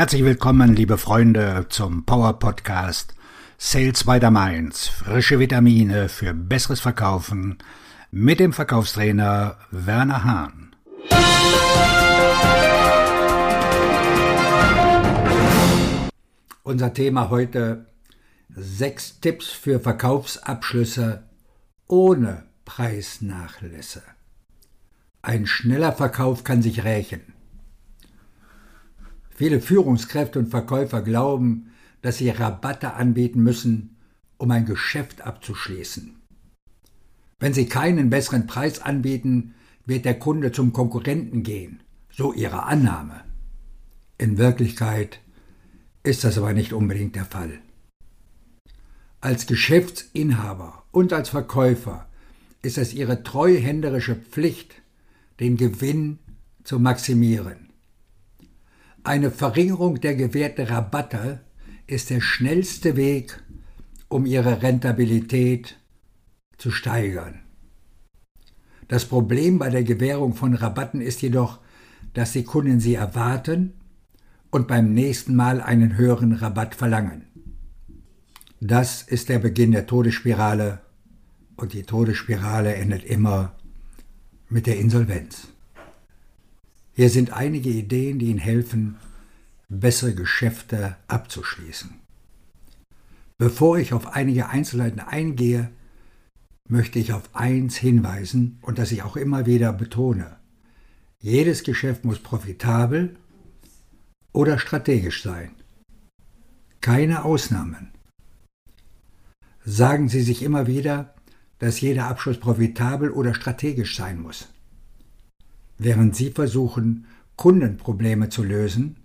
Herzlich willkommen, liebe Freunde, zum Power Podcast Sales by the Mainz. Frische Vitamine für besseres Verkaufen mit dem Verkaufstrainer Werner Hahn. Unser Thema heute sechs Tipps für Verkaufsabschlüsse ohne Preisnachlässe. Ein schneller Verkauf kann sich rächen. Viele Führungskräfte und Verkäufer glauben, dass sie Rabatte anbieten müssen, um ein Geschäft abzuschließen. Wenn sie keinen besseren Preis anbieten, wird der Kunde zum Konkurrenten gehen, so ihre Annahme. In Wirklichkeit ist das aber nicht unbedingt der Fall. Als Geschäftsinhaber und als Verkäufer ist es ihre treuhänderische Pflicht, den Gewinn zu maximieren. Eine Verringerung der gewährten Rabatte ist der schnellste Weg, um ihre Rentabilität zu steigern. Das Problem bei der Gewährung von Rabatten ist jedoch, dass die Kunden sie erwarten und beim nächsten Mal einen höheren Rabatt verlangen. Das ist der Beginn der Todesspirale und die Todesspirale endet immer mit der Insolvenz. Hier sind einige Ideen, die Ihnen helfen, bessere Geschäfte abzuschließen. Bevor ich auf einige Einzelheiten eingehe, möchte ich auf eins hinweisen und das ich auch immer wieder betone. Jedes Geschäft muss profitabel oder strategisch sein. Keine Ausnahmen. Sagen Sie sich immer wieder, dass jeder Abschluss profitabel oder strategisch sein muss. Während Sie versuchen, Kundenprobleme zu lösen,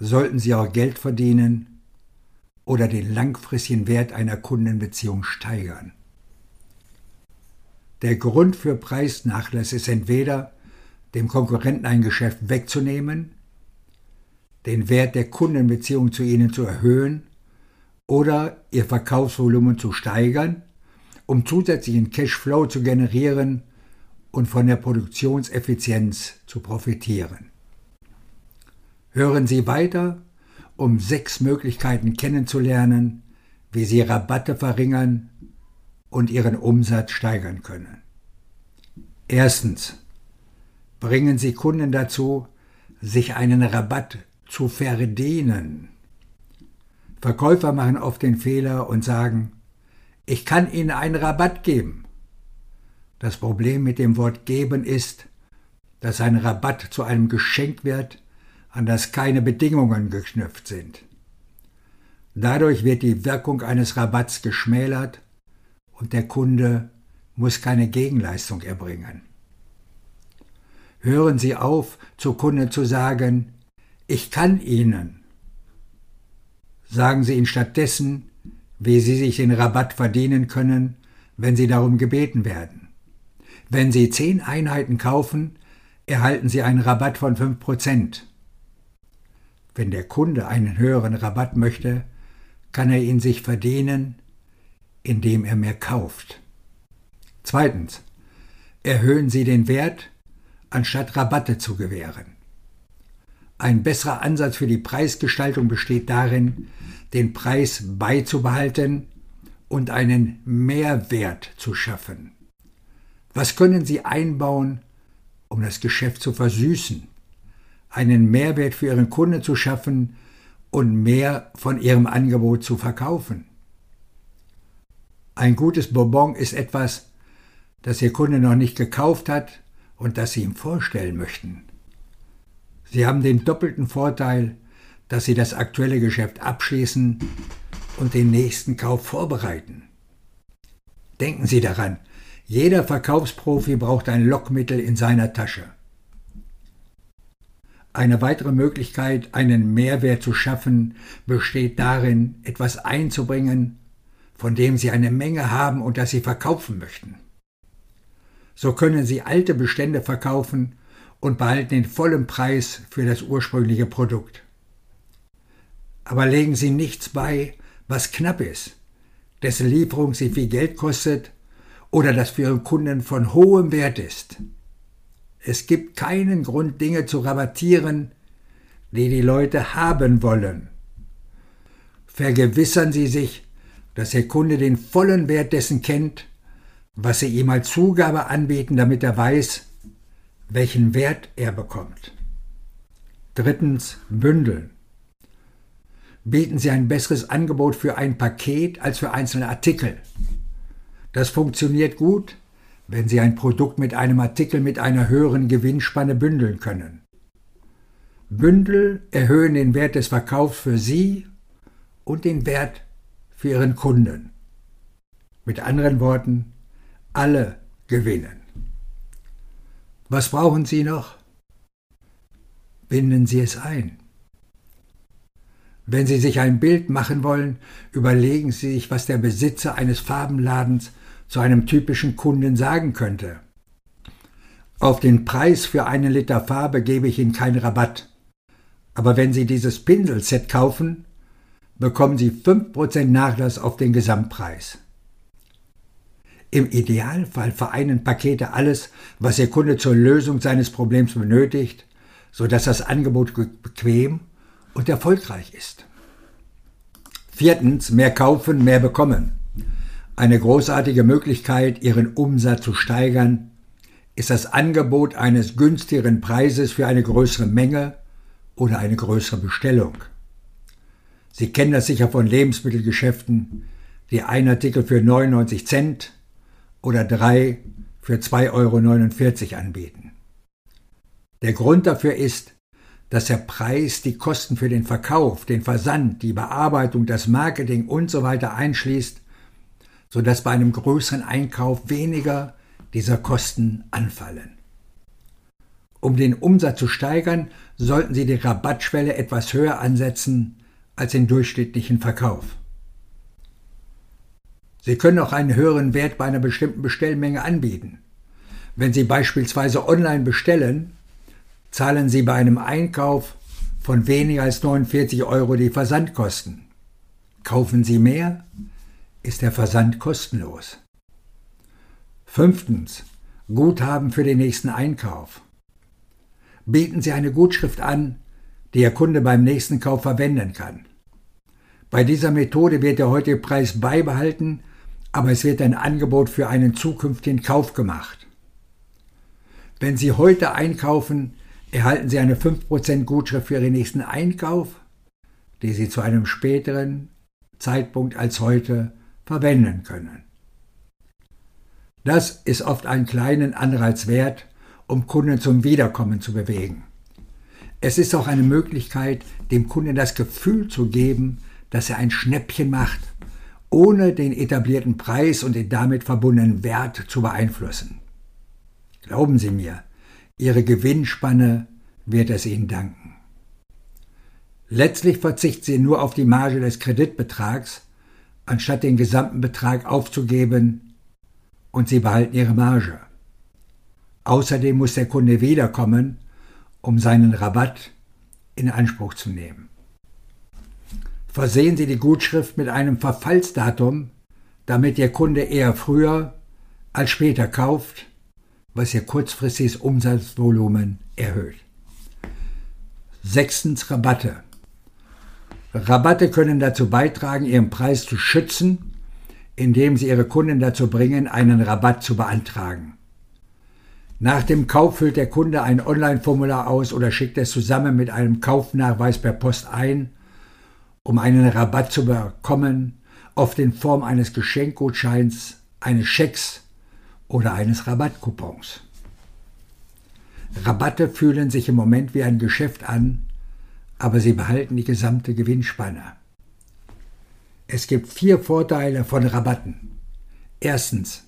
sollten Sie auch Geld verdienen oder den langfristigen Wert einer Kundenbeziehung steigern. Der Grund für Preisnachlass ist entweder, dem Konkurrenten ein Geschäft wegzunehmen, den Wert der Kundenbeziehung zu ihnen zu erhöhen oder ihr Verkaufsvolumen zu steigern, um zusätzlichen Cashflow zu generieren und von der Produktionseffizienz zu profitieren. Hören Sie weiter, um sechs Möglichkeiten kennenzulernen, wie Sie Rabatte verringern und Ihren Umsatz steigern können. Erstens. Bringen Sie Kunden dazu, sich einen Rabatt zu verdienen. Verkäufer machen oft den Fehler und sagen, ich kann Ihnen einen Rabatt geben. Das Problem mit dem Wort geben ist, dass ein Rabatt zu einem Geschenk wird, an das keine Bedingungen geknüpft sind. Dadurch wird die Wirkung eines Rabatts geschmälert und der Kunde muss keine Gegenleistung erbringen. Hören Sie auf, zu Kunden zu sagen, ich kann Ihnen. Sagen Sie ihnen stattdessen, wie Sie sich den Rabatt verdienen können, wenn Sie darum gebeten werden. Wenn Sie zehn Einheiten kaufen, erhalten Sie einen Rabatt von fünf Prozent. Wenn der Kunde einen höheren Rabatt möchte, kann er ihn sich verdienen, indem er mehr kauft. Zweitens. Erhöhen Sie den Wert, anstatt Rabatte zu gewähren. Ein besserer Ansatz für die Preisgestaltung besteht darin, den Preis beizubehalten und einen Mehrwert zu schaffen. Was können Sie einbauen, um das Geschäft zu versüßen, einen Mehrwert für Ihren Kunden zu schaffen und mehr von Ihrem Angebot zu verkaufen? Ein gutes Bonbon ist etwas, das Ihr Kunde noch nicht gekauft hat und das Sie ihm vorstellen möchten. Sie haben den doppelten Vorteil, dass Sie das aktuelle Geschäft abschließen und den nächsten Kauf vorbereiten. Denken Sie daran, jeder Verkaufsprofi braucht ein Lockmittel in seiner Tasche. Eine weitere Möglichkeit, einen Mehrwert zu schaffen, besteht darin, etwas einzubringen, von dem Sie eine Menge haben und das Sie verkaufen möchten. So können Sie alte Bestände verkaufen und behalten den vollen Preis für das ursprüngliche Produkt. Aber legen Sie nichts bei, was knapp ist, dessen Lieferung Sie viel Geld kostet oder das für Ihren Kunden von hohem Wert ist. Es gibt keinen Grund, Dinge zu rabattieren, die die Leute haben wollen. Vergewissern Sie sich, dass der Kunde den vollen Wert dessen kennt, was Sie ihm als Zugabe anbieten, damit er weiß, welchen Wert er bekommt. Drittens, bündeln. Bieten Sie ein besseres Angebot für ein Paket als für einzelne Artikel. Das funktioniert gut, wenn Sie ein Produkt mit einem Artikel mit einer höheren Gewinnspanne bündeln können. Bündel erhöhen den Wert des Verkaufs für Sie und den Wert für Ihren Kunden. Mit anderen Worten, alle gewinnen. Was brauchen Sie noch? Binden Sie es ein. Wenn Sie sich ein Bild machen wollen, überlegen Sie sich, was der Besitzer eines Farbenladens zu einem typischen Kunden sagen könnte. Auf den Preis für einen Liter Farbe gebe ich Ihnen keinen Rabatt. Aber wenn Sie dieses Pinselset kaufen, bekommen Sie 5% Nachlass auf den Gesamtpreis. Im Idealfall vereinen Pakete alles, was Ihr Kunde zur Lösung seines Problems benötigt, sodass das Angebot bequem und erfolgreich ist. Viertens, mehr kaufen, mehr bekommen. Eine großartige Möglichkeit, ihren Umsatz zu steigern, ist das Angebot eines günstigeren Preises für eine größere Menge oder eine größere Bestellung. Sie kennen das sicher von Lebensmittelgeschäften, die ein Artikel für 99 Cent oder drei für 2,49 Euro anbieten. Der Grund dafür ist, dass der Preis die Kosten für den Verkauf, den Versand, die Bearbeitung, das Marketing und so weiter einschließt, sodass bei einem größeren Einkauf weniger dieser Kosten anfallen. Um den Umsatz zu steigern, sollten Sie die Rabattschwelle etwas höher ansetzen als den durchschnittlichen Verkauf. Sie können auch einen höheren Wert bei einer bestimmten Bestellmenge anbieten. Wenn Sie beispielsweise online bestellen, zahlen Sie bei einem Einkauf von weniger als 49 Euro die Versandkosten. Kaufen Sie mehr, ist der Versand kostenlos. Fünftens. Guthaben für den nächsten Einkauf. Bieten Sie eine Gutschrift an, die Ihr Kunde beim nächsten Kauf verwenden kann. Bei dieser Methode wird der heutige Preis beibehalten, aber es wird ein Angebot für einen zukünftigen Kauf gemacht. Wenn Sie heute einkaufen, erhalten Sie eine 5% Gutschrift für Ihren nächsten Einkauf, die Sie zu einem späteren Zeitpunkt als heute verwenden können. Das ist oft einen kleinen Anreiz wert, um Kunden zum Wiederkommen zu bewegen. Es ist auch eine Möglichkeit, dem Kunden das Gefühl zu geben, dass er ein Schnäppchen macht, ohne den etablierten Preis und den damit verbundenen Wert zu beeinflussen. Glauben Sie mir, Ihre Gewinnspanne wird es Ihnen danken. Letztlich verzichten Sie nur auf die Marge des Kreditbetrags, anstatt den gesamten Betrag aufzugeben, und Sie behalten Ihre Marge. Außerdem muss der Kunde wiederkommen, um seinen Rabatt in Anspruch zu nehmen. Versehen Sie die Gutschrift mit einem Verfallsdatum, damit Ihr Kunde eher früher als später kauft was ihr kurzfristiges Umsatzvolumen erhöht. Sechstens Rabatte. Rabatte können dazu beitragen, ihren Preis zu schützen, indem sie ihre Kunden dazu bringen, einen Rabatt zu beantragen. Nach dem Kauf füllt der Kunde ein Online-Formular aus oder schickt es zusammen mit einem Kaufnachweis per Post ein, um einen Rabatt zu bekommen, oft in Form eines Geschenkgutscheins, eines Schecks oder eines Rabattcoupons. Rabatte fühlen sich im Moment wie ein Geschäft an, aber sie behalten die gesamte Gewinnspanne. Es gibt vier Vorteile von Rabatten. Erstens,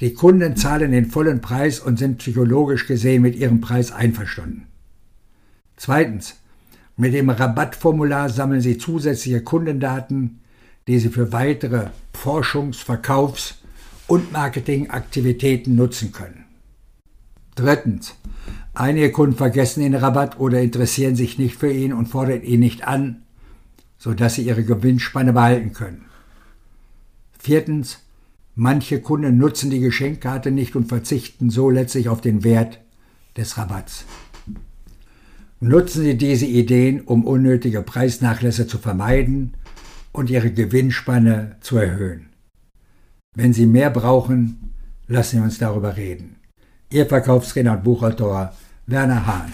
die Kunden zahlen den vollen Preis und sind psychologisch gesehen mit ihrem Preis einverstanden. Zweitens, mit dem Rabattformular sammeln sie zusätzliche Kundendaten, die sie für weitere Forschungs-, Verkaufs- und Marketingaktivitäten nutzen können. Drittens. Einige Kunden vergessen den Rabatt oder interessieren sich nicht für ihn und fordern ihn nicht an, sodass sie ihre Gewinnspanne behalten können. Viertens. Manche Kunden nutzen die Geschenkkarte nicht und verzichten so letztlich auf den Wert des Rabatts. Nutzen Sie diese Ideen, um unnötige Preisnachlässe zu vermeiden und Ihre Gewinnspanne zu erhöhen. Wenn Sie mehr brauchen, lassen Sie uns darüber reden. Ihr Verkaufstrainer und Buchautor Werner Hahn.